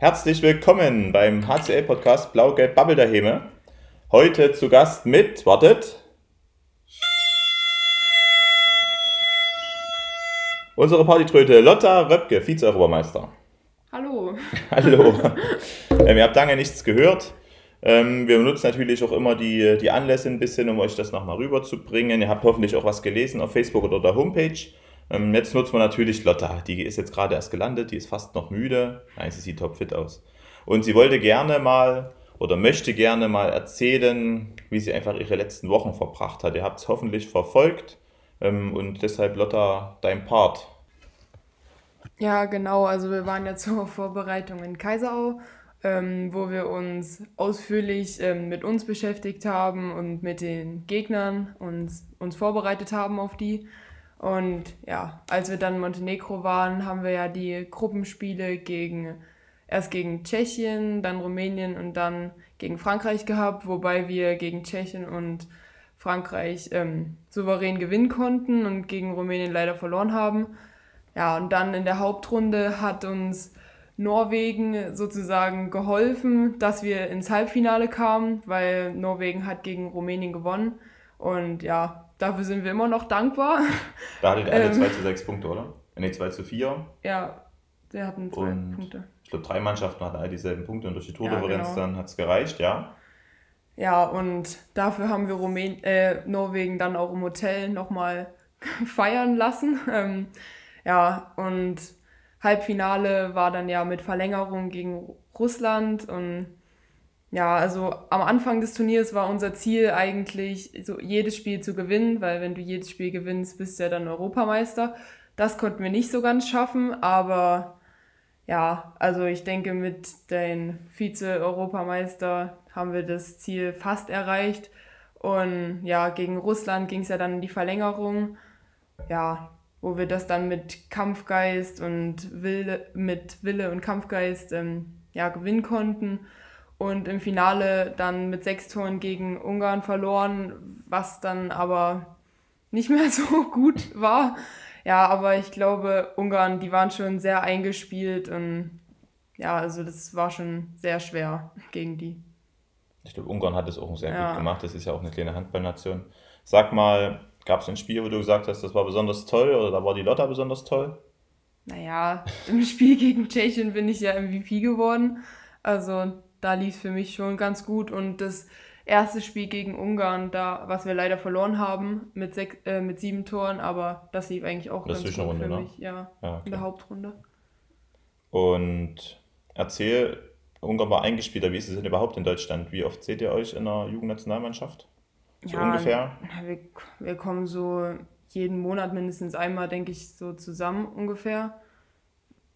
Herzlich willkommen beim HCL-Podcast Blau-Gelb Bubble der Heme. Heute zu Gast mit, wartet, unsere Partytröte Lotta Röpke, Vize-Europameister. Hallo. Hallo. ähm, ihr habt lange nichts gehört. Ähm, wir benutzen natürlich auch immer die, die Anlässe ein bisschen, um euch das nochmal rüberzubringen. Ihr habt hoffentlich auch was gelesen auf Facebook oder der Homepage. Ähm, jetzt nutzen wir natürlich Lotta. Die ist jetzt gerade erst gelandet, die ist fast noch müde. Nein, sie sieht topfit aus. Und sie wollte gerne mal oder möchte gerne mal erzählen, wie sie einfach ihre letzten Wochen verbracht hat. Ihr habt es hoffentlich verfolgt ähm, und deshalb Lotta, dein Part. Ja, genau. Also wir waren ja zur Vorbereitung in Kaiserau, ähm, wo wir uns ausführlich ähm, mit uns beschäftigt haben und mit den Gegnern und uns vorbereitet haben auf die. Und ja, als wir dann in Montenegro waren, haben wir ja die Gruppenspiele gegen erst gegen Tschechien, dann Rumänien und dann gegen Frankreich gehabt, wobei wir gegen Tschechien und Frankreich ähm, souverän gewinnen konnten und gegen Rumänien leider verloren haben. Ja, und dann in der Hauptrunde hat uns Norwegen sozusagen geholfen, dass wir ins Halbfinale kamen, weil Norwegen hat gegen Rumänien gewonnen. Und ja, dafür sind wir immer noch dankbar. Da hattet ihr alle ähm, 2 zu 6 Punkte, oder? Ne, 2 zu 4. Ja, wir hatten zwei und Punkte. Ich glaube, drei Mannschaften hatten all dieselben Punkte und durch die Tordifferenz ja, genau. dann hat es gereicht, ja. Ja, und dafür haben wir Rumän äh, Norwegen dann auch im Hotel nochmal feiern lassen. Ähm, ja, und Halbfinale war dann ja mit Verlängerung gegen Russland und ja, also am Anfang des Turniers war unser Ziel eigentlich, so jedes Spiel zu gewinnen, weil wenn du jedes Spiel gewinnst, bist du ja dann Europameister. Das konnten wir nicht so ganz schaffen, aber ja, also ich denke, mit den Vize-Europameister haben wir das Ziel fast erreicht. Und ja, gegen Russland ging es ja dann in die Verlängerung. Ja, wo wir das dann mit Kampfgeist und Wille, mit Wille und Kampfgeist ähm, ja, gewinnen konnten. Und im Finale dann mit sechs Toren gegen Ungarn verloren, was dann aber nicht mehr so gut war. Ja, aber ich glaube, Ungarn, die waren schon sehr eingespielt und ja, also das war schon sehr schwer gegen die. Ich glaube, Ungarn hat es auch sehr ja. gut gemacht. Das ist ja auch eine kleine Handballnation. Sag mal, Gab es ein Spiel, wo du gesagt hast, das war besonders toll oder da war die Lotta besonders toll? Naja, im Spiel gegen Tschechien bin ich ja MVP geworden. Also da lief es für mich schon ganz gut. Und das erste Spiel gegen Ungarn, da, was wir leider verloren haben, mit, sechs, äh, mit sieben Toren, aber das lief eigentlich auch das ganz gut Runde, für ne? mich, ja, ja okay. in der Hauptrunde. Und erzähl, Ungarn war eingespielter, wie ist es denn überhaupt in Deutschland? Wie oft seht ihr euch in der Jugendnationalmannschaft? So ja, ungefähr? Wir, wir kommen so jeden Monat mindestens einmal, denke ich, so zusammen ungefähr.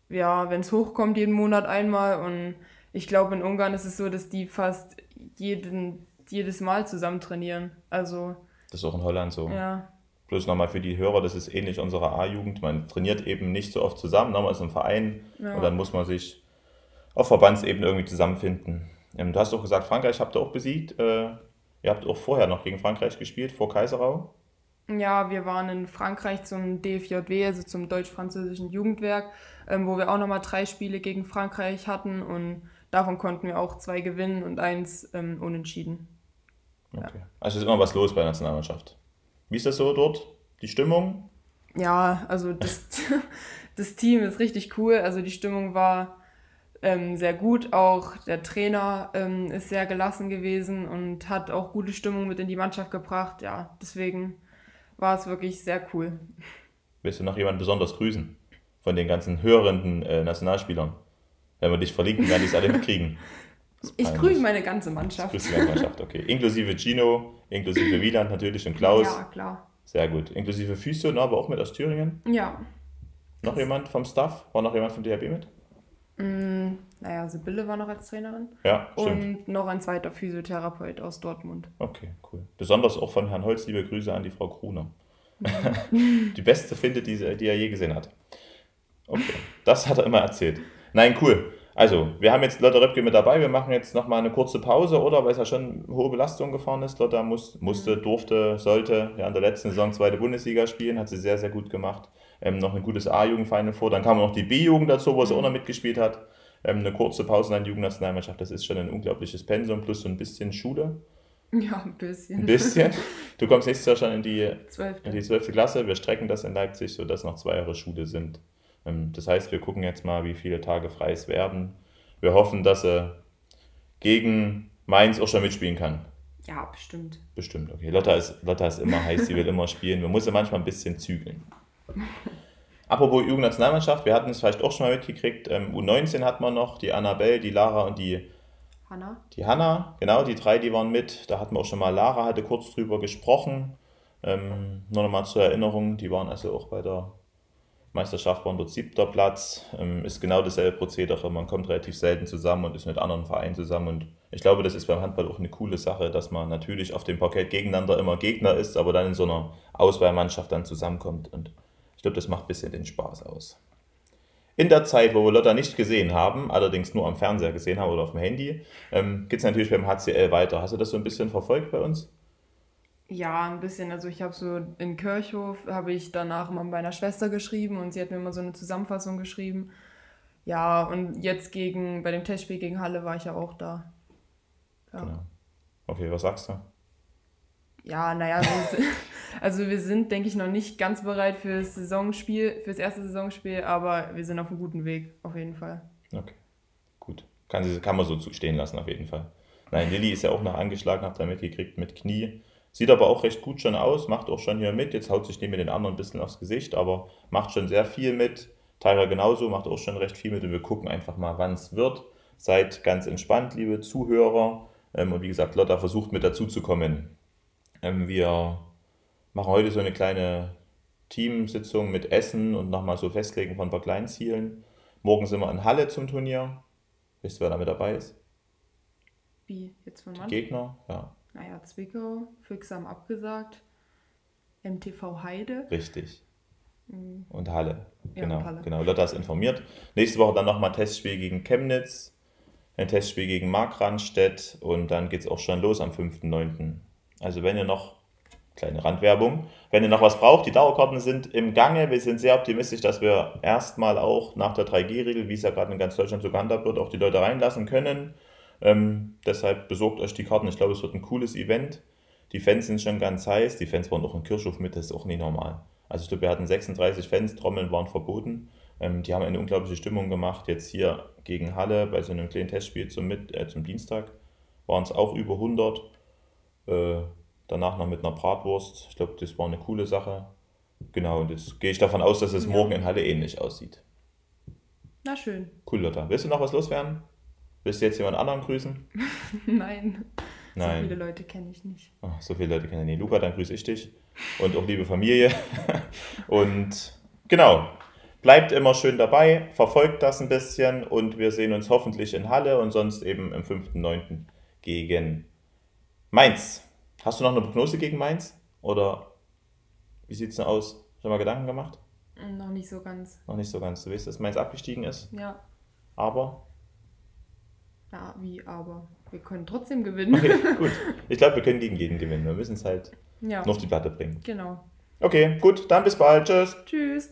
Ja, wenn es hochkommt, jeden Monat einmal. Und ich glaube, in Ungarn ist es so, dass die fast jeden, jedes Mal zusammen trainieren. Also. Das ist auch in Holland so. Ja. Bloß nochmal für die Hörer, das ist ähnlich unserer A-Jugend. Man trainiert eben nicht so oft zusammen, man ist im Verein ja. und dann muss man sich auf Verbandsebene irgendwie zusammenfinden. Ähm, du hast auch gesagt, Frankreich habt ihr auch besiegt. Äh, Ihr habt auch vorher noch gegen Frankreich gespielt, vor Kaiserau? Ja, wir waren in Frankreich zum DFJW, also zum deutsch-französischen Jugendwerk, ähm, wo wir auch nochmal drei Spiele gegen Frankreich hatten und davon konnten wir auch zwei gewinnen und eins ähm, unentschieden. Okay. Ja. Also ist immer was los bei der Nationalmannschaft. Wie ist das so dort? Die Stimmung? Ja, also das, das Team ist richtig cool. Also die Stimmung war ähm, sehr gut. Auch der Trainer ähm, ist sehr gelassen gewesen und hat auch gute Stimmung mit in die Mannschaft gebracht. Ja, deswegen war es wirklich sehr cool. Willst du noch jemanden besonders grüßen? Von den ganzen hörenden äh, Nationalspielern? Wenn wir dich verlinken, werden die es alle mitkriegen. Ich grüße meine ganze Mannschaft. Grüße die ganze Mannschaft, okay. Inklusive Gino, inklusive Wieland natürlich und Klaus. Ja, klar. Sehr gut. Inklusive Physio, aber auch mit aus Thüringen. Ja. Noch jemand vom Staff? War noch jemand vom DHB mit? Mm, naja, Sibylle war noch als Trainerin. Ja, stimmt. Und noch ein zweiter Physiotherapeut aus Dortmund. Okay, cool. Besonders auch von Herrn Holz liebe Grüße an die Frau Kruner. Die beste findet, die, die er je gesehen hat. Okay, das hat er immer erzählt. Nein, cool. Also, wir haben jetzt Lotta Röpke mit dabei. Wir machen jetzt nochmal eine kurze Pause, oder? Weil es ja schon hohe Belastung gefahren ist. Lotta muss, musste, mhm. durfte, sollte ja in der letzten Saison zweite Bundesliga spielen. Hat sie sehr, sehr gut gemacht ähm, noch ein gutes A-Jugendverein vor. Dann kam noch die B-Jugend dazu, wo sie auch noch mitgespielt hat. Ähm, eine kurze Pause in der Jugendnationalmannschaft, das ist schon ein unglaubliches Pensum, plus so ein bisschen Schule. Ja, ein bisschen. Ein bisschen. Du kommst nächstes Jahr schon in die, Zwölfte. in die 12. Klasse. Wir strecken das in Leipzig, sodass noch zwei Jahre Schule sind. Ähm, Das heißt, wir gucken jetzt mal, wie viele Tage frei es werden. Wir hoffen, dass er gegen Mainz auch schon mitspielen kann. Ja, bestimmt. Bestimmt, okay. Lotta ist, Lotta ist immer heiß, sie will immer spielen. Wir müssen manchmal ein bisschen zügeln. Apropos Jugendnationalmannschaft, wir hatten es vielleicht auch schon mal mitgekriegt. Ähm, U19 hat man noch, die Annabelle, die Lara und die, Hanna? die Hanna. Genau, die drei, die waren mit. Da hatten wir auch schon mal, Lara hatte kurz drüber gesprochen. Ähm, nur nochmal zur Erinnerung, die waren also auch bei der Meisterschaft, waren dort siebter Platz. Ähm, ist genau dasselbe Prozedere. Man kommt relativ selten zusammen und ist mit anderen Vereinen zusammen. Und ich glaube, das ist beim Handball auch eine coole Sache, dass man natürlich auf dem Parkett gegeneinander immer Gegner ist, aber dann in so einer Auswahlmannschaft dann zusammenkommt. Und ich glaube, das macht ein bisschen den Spaß aus. In der Zeit, wo wir Lotta nicht gesehen haben, allerdings nur am Fernseher gesehen haben oder auf dem Handy, ähm, geht es natürlich beim HCL weiter. Hast du das so ein bisschen verfolgt bei uns? Ja, ein bisschen. Also ich habe so in Kirchhof, habe ich danach mal bei meiner Schwester geschrieben und sie hat mir immer so eine Zusammenfassung geschrieben. Ja, und jetzt gegen, bei dem Testspiel gegen Halle war ich ja auch da. Ja, Genau. Okay, was sagst du? ja naja, also wir sind, denke ich, noch nicht ganz bereit fürs Saisonspiel, fürs erste Saisonspiel, aber wir sind auf einem guten Weg, auf jeden Fall. Okay, gut. Kann, kann man so stehen lassen, auf jeden Fall. Nein, Lilly ist ja auch noch angeschlagen, habt ihr mitgekriegt mit Knie. Sieht aber auch recht gut schon aus, macht auch schon hier mit. Jetzt haut sich neben den anderen ein bisschen aufs Gesicht, aber macht schon sehr viel mit. Tyra genauso, macht auch schon recht viel mit und wir gucken einfach mal, wann es wird. Seid ganz entspannt, liebe Zuhörer. Ähm, und wie gesagt, Lotta versucht mit dazu zu kommen. Ähm, wir machen heute so eine kleine Teamsitzung mit Essen und nochmal so Festlegen von ein paar Kleinzielen. Morgen sind wir in Halle zum Turnier. Wisst ihr, wer da mit dabei ist? Wie, jetzt von Die wann? Gegner? Ja, Naja, Zwickau, Füchse haben abgesagt, MTV Heide. richtig. Mhm. Und Halle. Ja, Genau, und Halle. genau. Lotta ist informiert. Nächste Woche dann nochmal Testspiel gegen Chemnitz, ein Testspiel gegen Markranstädt und dann geht es auch schon los am 5.9. Also wenn ihr noch, kleine Randwerbung, wenn ihr noch was braucht, die Dauerkarten sind im Gange. Wir sind sehr optimistisch, dass wir erstmal auch nach der 3G-Regel, wie es ja gerade in ganz Deutschland so gehandhabt wird, auch die Leute reinlassen können. Ähm, deshalb besorgt euch die Karten. Ich glaube, es wird ein cooles Event. Die Fans sind schon ganz heiß. Die Fans waren auch in Kirchhof mit, das ist auch nicht normal. Also ich glaube, wir hatten 36 Fans, Trommeln waren verboten. Ähm, die haben eine unglaubliche Stimmung gemacht. Jetzt hier gegen Halle bei so einem kleinen Testspiel zum, Mit äh, zum Dienstag waren es auch über 100. Äh, danach noch mit einer Bratwurst. Ich glaube, das war eine coole Sache. Genau, und jetzt gehe ich davon aus, dass es Ja. morgen in Halle ähnlich aussieht. Na schön. Cool, Lotta. Willst du noch was loswerden? Willst du jetzt jemand anderen grüßen? Nein. So Nein. viele Leute kenne ich nicht. Ach, so viele Leute kennen den Luca, dann grüße ich dich. Und auch liebe Familie. Und genau, bleibt immer schön dabei, verfolgt das ein bisschen und wir sehen uns hoffentlich in Halle und sonst eben im 5.9. gegen Mainz. Hast du noch eine Prognose gegen Mainz? Oder wie sieht es denn aus? Schon mal Gedanken gemacht? Noch nicht so ganz. Noch nicht so ganz. Du weißt, dass Mainz abgestiegen ist, Ja. aber Ja, wie, aber wir können trotzdem gewinnen. okay, gut. Ich glaube, wir können gegen jeden gewinnen. Wir müssen es halt Ja, nur auf die Platte bringen. genau. Okay, gut, dann bis bald. Tschüss. Tschüss.